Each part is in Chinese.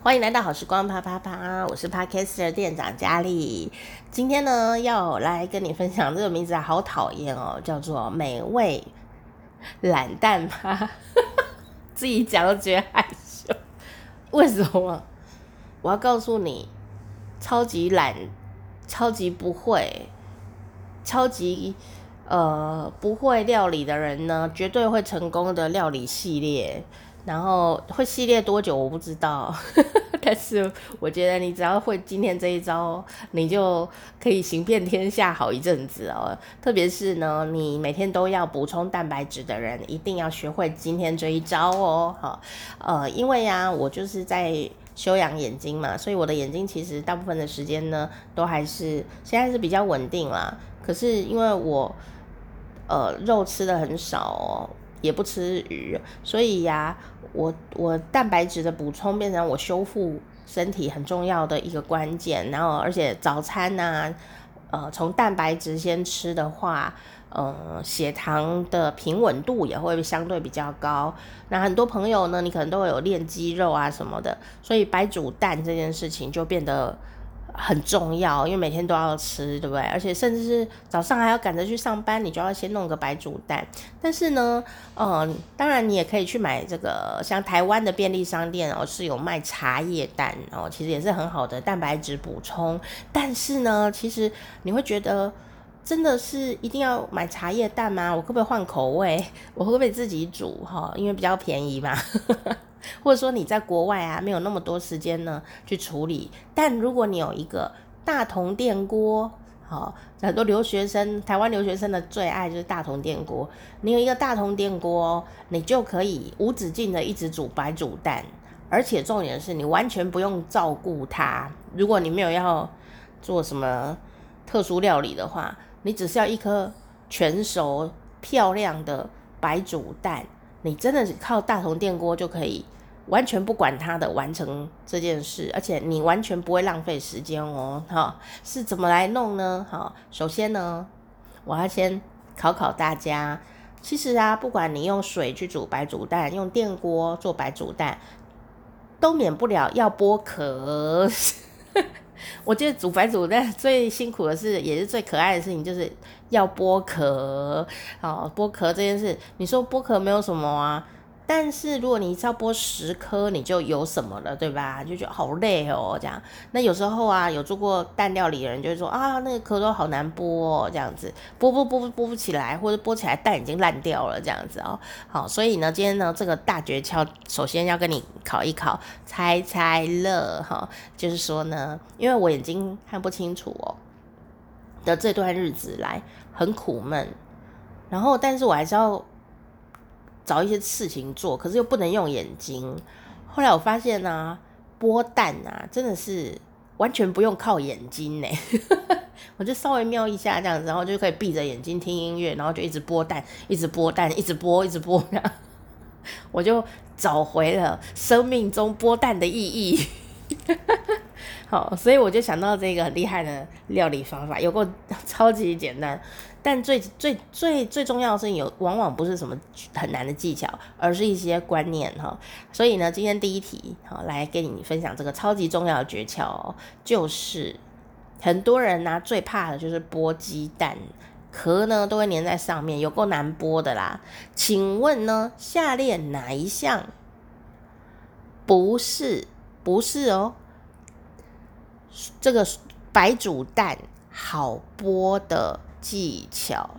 欢迎来到好时光啪啪啪，我是 Podcaster 店长佳丽。今天呢，要来跟你分享这个名字好讨厌哦，叫做美味懒蛋趴，自己讲都觉得害羞。为什么？我要告诉你，超级懒、超级不会、超级呃不会料理的人呢，绝对会成功的料理系列。然后会系列多久我不知道，但是我觉得你只要会今天这一招，你就可以行遍天下好一阵子哦。特别是呢，你每天都要补充蛋白质的人，一定要学会今天这一招哦。好，呃，因为呀，我就是在休养眼睛嘛，所以我的眼睛其实大部分的时间呢，都还是现在是比较稳定啦。可是因为我呃肉吃的很少哦。也不吃鱼，所以呀，我我蛋白质的补充变成我修复身体很重要的一个关键。然后，而且早餐呢、呃，从蛋白质先吃的话，呃，血糖的平稳度也会相对比较高。那很多朋友呢，你可能都会有练肌肉啊什么的，所以白煮蛋这件事情就变得。很重要，因为每天都要吃，对不对？而且甚至是早上还要赶着去上班，你就要先弄个白煮蛋。但是呢，嗯，当然你也可以去买这个，像台湾的便利商店哦，是有卖茶叶蛋哦，其实也是很好的蛋白质补充。但是呢，其实你会觉得，真的是一定要买茶叶蛋吗？我可不可以换口味？我会不会自己煮哈？因为比较便宜嘛。或者说你在国外啊，没有那么多时间呢去处理。但如果你有一个大同电锅，好，很多留学生，台湾留学生的最爱就是大同电锅。你有一个大同电锅，你就可以无止境的一直煮白煮蛋，而且重点是你完全不用照顾它。如果你没有要做什么特殊料理的话，你只需要一颗全熟漂亮的白煮蛋。你真的是靠大同电锅就可以完全不管他的完成这件事，而且你完全不会浪费时间哦。好，是怎么来弄呢？好，首先呢，我要先考考大家。其实啊，不管你用水去煮白煮蛋，用电锅做白煮蛋，都免不了要剥壳。我觉得煮白煮蛋最辛苦的事，也是最可爱的事情，就是要剥壳。好，剥壳这件事，你说剥壳没有什么啊？但是如果你只要剥十颗，你就有什么了，对吧？就觉得好累哦，这样。那有时候啊，有做过蛋料理的人就会说啊，那个壳都好难剥哦，这样子，剥剥剥剥不起来，或者剥起来蛋已经烂掉了，这样子哦。好，所以呢，今天呢，这个大诀窍，首先要跟你考一考猜猜乐哈，就是说呢，因为我眼睛看不清楚哦的这段日子来很苦闷，然后但是我还是要。找一些事情做，可是又不能用眼睛。后来我发现呢、啊，剥蛋啊，真的是完全不用靠眼睛呢。我就稍微瞄一下这样子，然后就可以闭着眼睛听音乐，然后就一直剥蛋，一直剥蛋，一直剥，一直剥。我就找回了生命中剥蛋的意义。好，所以我就想到这个很厉害的料理方法，有够 超级简单。但最最最最重要的事情有，往往不是什么很难的技巧，而是一些观念哈。所以呢，今天第一题好，来跟你分享这个超级重要的诀窍哦，就是很多人呢、啊、最怕的就是剥鸡蛋，壳呢都会粘在上面，有够难剥的啦。请问呢，下列哪一项不是不是哦？这个白煮蛋好剥的。技巧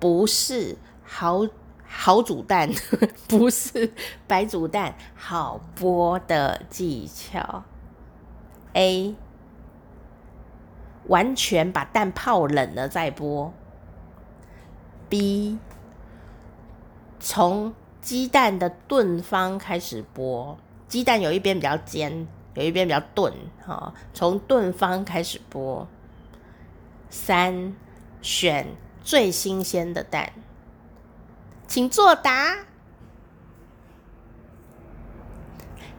不是好好煮蛋，不是白煮蛋好剥的技巧。A 完全把蛋泡冷了再剥。B 从鸡蛋的钝方开始剥，鸡蛋有一边比较尖，有一边比较钝，哈，从钝方开始剥。三选最新鲜的蛋，请作答。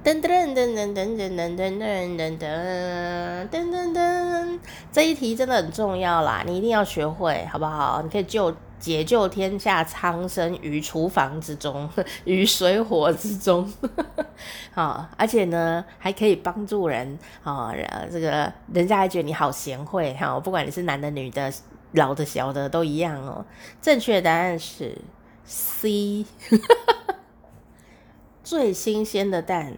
噔噔噔噔噔噔噔噔噔噔噔噔噔噔，这一题真的很重要啦，你一定要学会，好不好？你可以救解救天下苍生于厨房之中，于水火之中。好，而且呢，还可以帮助人啊，这个人家还觉得你好贤惠哈，不管你是男的、女的、老的、小的都一样哦。正确答案是 C，最新鲜的蛋，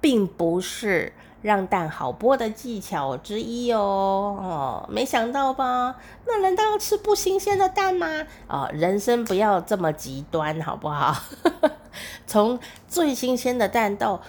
并不是。让蛋好剥的技巧之一哦，哦，没想到吧？那难道要吃不新鲜的蛋吗？哦，人生不要这么极端，好不好？从最新鲜的蛋到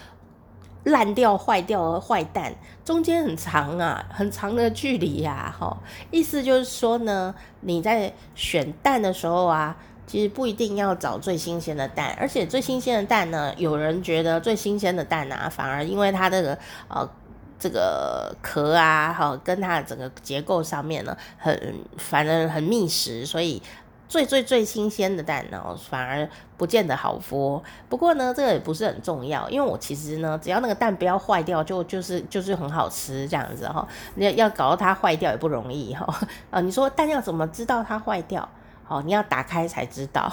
烂掉、坏掉的坏蛋，中间很长啊，很长的距离呀，哈。意思就是说呢，你在选蛋的时候啊。其实不一定要找最新鲜的蛋，而且最新鲜的蛋呢，有人觉得最新鲜的蛋啊，反而因为它这个呃这个壳啊，哈，跟它的整个结构上面呢，很反正很密实，所以最最最新鲜的蛋呢，反而不见得好剥。不过呢，这个也不是很重要，因为我其实呢，只要那个蛋不要坏掉，就就是就是很好吃这样子哈。你要要搞到它坏掉也不容易哈。啊，你说蛋要怎么知道它坏掉？哦，你要打开才知道，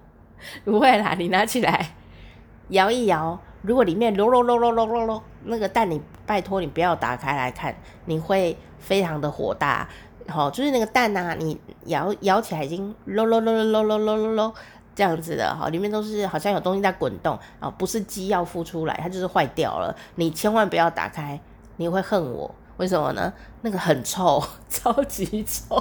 不会啦，你拿起来摇一摇，如果里面咯咯咯咯咯咯咯，那个蛋你拜托你不要打开来看，你会非常的火大。好，就是那个蛋呐、啊，你摇摇起来已经咯咯咯咯咯咯咯咯咯这样子的，哈，里面都是好像有东西在滚动啊，不是鸡要孵出来，它就是坏掉了。你千万不要打开，你会恨我，为什么呢？那个很臭，超级臭。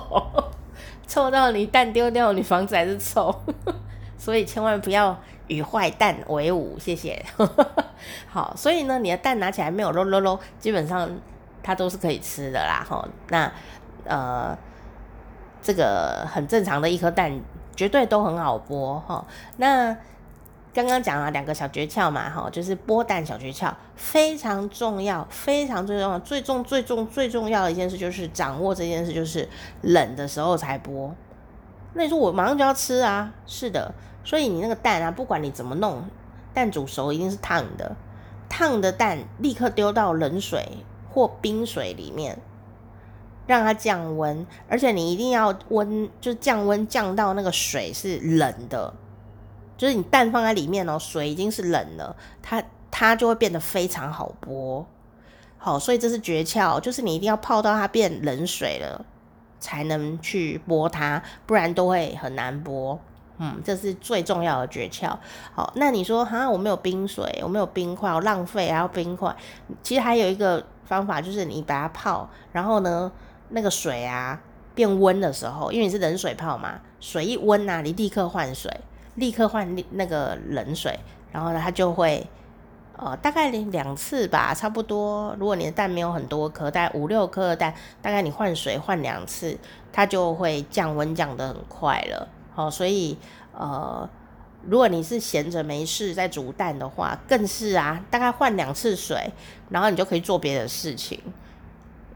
臭到你蛋丢掉，你房子还是臭，所以千万不要与坏蛋为伍，谢谢。好，所以呢，你的蛋拿起来没有咯咯咯，基本上它都是可以吃的啦。哈，那呃，这个很正常的一颗蛋，绝对都很好剥。哈，那。刚刚讲了两个小诀窍嘛，哈，就是剥蛋小诀窍非常重要，非常最重要，最重最重最重要的一件事就是掌握这件事，就是冷的时候才剥。那你说我马上就要吃啊？是的，所以你那个蛋啊，不管你怎么弄，蛋煮熟一定是烫的，烫的蛋立刻丢到冷水或冰水里面，让它降温，而且你一定要温，就降温降到那个水是冷的。就是你蛋放在里面哦，水已经是冷了，它它就会变得非常好剥。好，所以这是诀窍，就是你一定要泡到它变冷水了，才能去剥它，不然都会很难剥。嗯，这是最重要的诀窍。好，那你说哈，我没有冰水，我没有冰块，我浪费还要冰块。其实还有一个方法，就是你把它泡，然后呢，那个水啊变温的时候，因为你是冷水泡嘛，水一温啊，你立刻换水。立刻换那个冷水，然后呢，它就会，呃，大概两次吧，差不多。如果你的蛋没有很多颗，大概五六颗蛋，大概你换水换两次，它就会降温降得很快了。好，所以呃，如果你是闲着没事在煮蛋的话，更是啊，大概换两次水，然后你就可以做别的事情。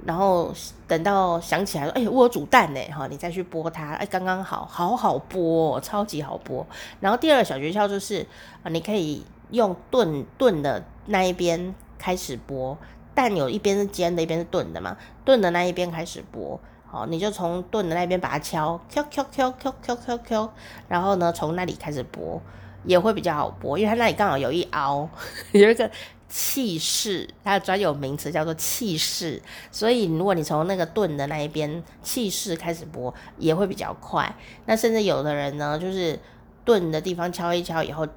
然后等到想起来说，哎、我煮蛋呢，哈，你再去剥它，哎，刚刚好，好好剥，超级好剥。然后第二小诀窍就是，啊，你可以用炖炖的那一边开始剥，蛋有一边是煎的，一边是炖的嘛，炖的那一边开始剥，好，你就从炖的那边把它敲，敲敲敲敲敲敲敲，然后呢，从那里开始剥，也会比较好剥，因为它那里刚好有一凹，有一个。气势，它的专有名词叫做气势，所以如果你从那个盾的那一边气势开始播，也会比较快。那甚至有的人呢，就是盾的地方敲一敲以后，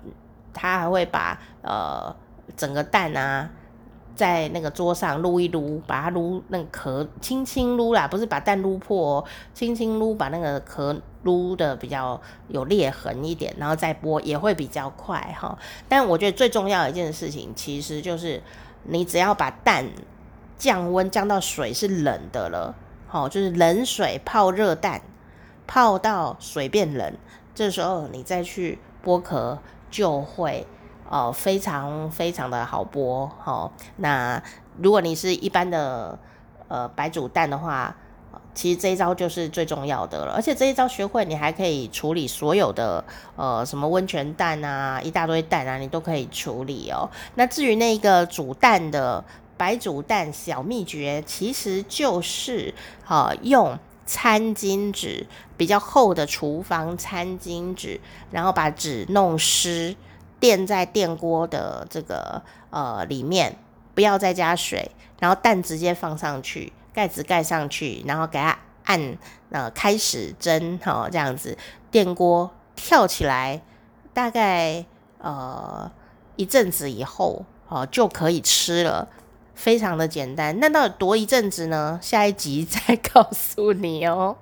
他还会把呃整个蛋啊。在那个桌上撸一撸，把它撸那个壳轻轻撸啦，不是把蛋撸破哦，轻轻撸，把那个壳撸的比较有裂痕一点，然后再剥也会比较快哈。但我觉得最重要一件事情，其实就是你只要把蛋降温降到水是冷的了，好，就是冷水泡热蛋，泡到水变冷，这时候你再去剥壳就会。哦，非常非常的好剥，哦。那如果你是一般的呃白煮蛋的话，其实这一招就是最重要的了。而且这一招学会，你还可以处理所有的呃什么温泉蛋啊，一大堆蛋啊，你都可以处理哦。那至于那个煮蛋的白煮蛋小秘诀，其实就是呃、用餐巾纸，比较厚的厨房餐巾纸，然后把纸弄湿，垫在电锅的这个呃里面，不要再加水，然后蛋直接放上去，盖子盖上去，然后给它按呃开始蒸，好、哦、这样子，电锅跳起来，大概呃一阵子以后，哦就可以吃了。非常的简单，那到底多一阵子呢？下一集再告诉你哦。